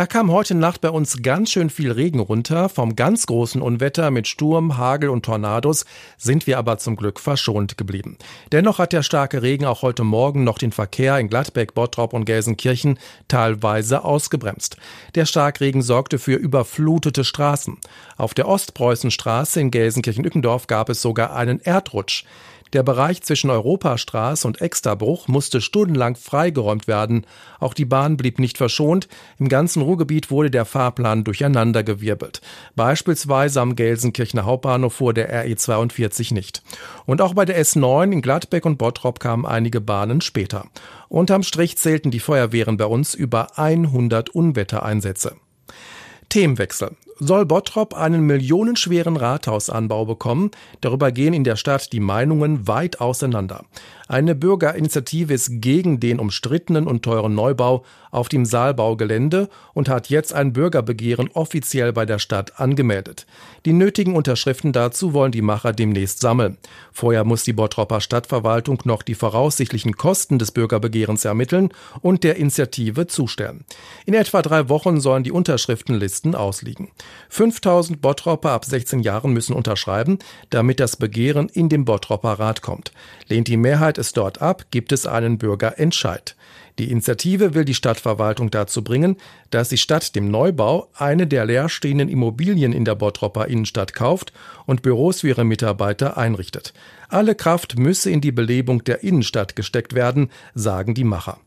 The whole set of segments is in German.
Da kam heute Nacht bei uns ganz schön viel Regen runter. Vom ganz großen Unwetter mit Sturm, Hagel und Tornados sind wir aber zum Glück verschont geblieben. Dennoch hat der starke Regen auch heute Morgen noch den Verkehr in Gladbeck, Bottrop und Gelsenkirchen teilweise ausgebremst. Der Starkregen sorgte für überflutete Straßen. Auf der Ostpreußenstraße in Gelsenkirchen-Ückendorf gab es sogar einen Erdrutsch. Der Bereich zwischen Europastraße und Exterbruch musste stundenlang freigeräumt werden. Auch die Bahn blieb nicht verschont. Im ganzen Ruhrgebiet wurde der Fahrplan durcheinandergewirbelt. Beispielsweise am Gelsenkirchener Hauptbahnhof fuhr der RE 42 nicht. Und auch bei der S9 in Gladbeck und Bottrop kamen einige Bahnen später. Unterm Strich zählten die Feuerwehren bei uns über 100 Unwettereinsätze. Themenwechsel. Soll Bottrop einen millionenschweren Rathausanbau bekommen? Darüber gehen in der Stadt die Meinungen weit auseinander. Eine Bürgerinitiative ist gegen den umstrittenen und teuren Neubau auf dem Saalbaugelände und hat jetzt ein Bürgerbegehren offiziell bei der Stadt angemeldet. Die nötigen Unterschriften dazu wollen die Macher demnächst sammeln. Vorher muss die Bottropper Stadtverwaltung noch die voraussichtlichen Kosten des Bürgerbegehrens ermitteln und der Initiative zustellen. In etwa drei Wochen sollen die Unterschriftenlisten ausliegen. 5000 Bottropper ab 16 Jahren müssen unterschreiben, damit das Begehren in den Bottropper Rat kommt. Lehnt die Mehrheit es dort ab, gibt es einen Bürgerentscheid. Die Initiative will die Stadtverwaltung dazu bringen, dass sie statt dem Neubau eine der leerstehenden Immobilien in der Bottropper Innenstadt kauft und Büros für ihre Mitarbeiter einrichtet. Alle Kraft müsse in die Belebung der Innenstadt gesteckt werden, sagen die Macher.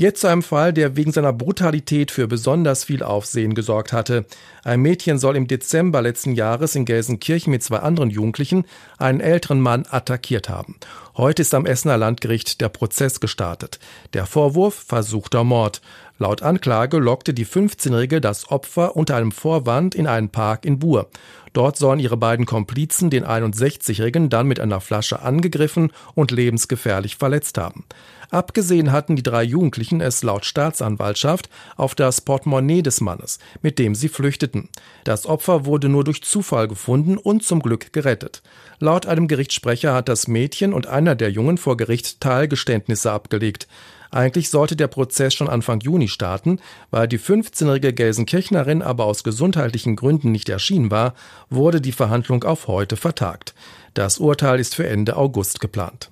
Jetzt zu einem Fall, der wegen seiner Brutalität für besonders viel Aufsehen gesorgt hatte. Ein Mädchen soll im Dezember letzten Jahres in Gelsenkirchen mit zwei anderen Jugendlichen einen älteren Mann attackiert haben. Heute ist am Essener Landgericht der Prozess gestartet. Der Vorwurf versuchter Mord. Laut Anklage lockte die 15-Jährige das Opfer unter einem Vorwand in einen Park in Buhr. Dort sollen ihre beiden Komplizen den 61-Jährigen dann mit einer Flasche angegriffen und lebensgefährlich verletzt haben. Abgesehen hatten die drei Jugendlichen es laut Staatsanwaltschaft auf das Portemonnaie des Mannes, mit dem sie flüchteten. Das Opfer wurde nur durch Zufall gefunden und zum Glück gerettet. Laut einem Gerichtssprecher hat das Mädchen und einer der Jungen vor Gericht Teilgeständnisse abgelegt. Eigentlich sollte der Prozess schon Anfang Juni starten, weil die 15-jährige Gelsenkirchnerin aber aus gesundheitlichen Gründen nicht erschienen war, wurde die Verhandlung auf heute vertagt. Das Urteil ist für Ende August geplant.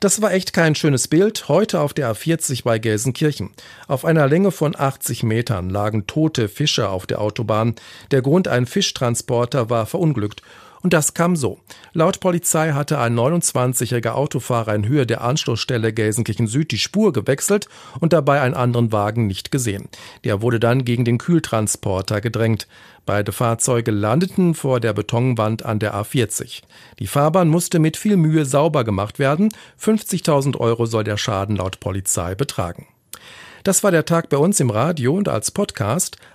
Das war echt kein schönes Bild. Heute auf der A40 bei Gelsenkirchen. Auf einer Länge von 80 Metern lagen tote Fische auf der Autobahn. Der Grund, ein Fischtransporter war verunglückt. Und das kam so. Laut Polizei hatte ein 29-jähriger Autofahrer in Höhe der Anstoßstelle Gelsenkirchen Süd die Spur gewechselt und dabei einen anderen Wagen nicht gesehen. Der wurde dann gegen den Kühltransporter gedrängt. Beide Fahrzeuge landeten vor der Betonwand an der A40. Die Fahrbahn musste mit viel Mühe sauber gemacht werden. 50.000 Euro soll der Schaden laut Polizei betragen. Das war der Tag bei uns im Radio und als Podcast.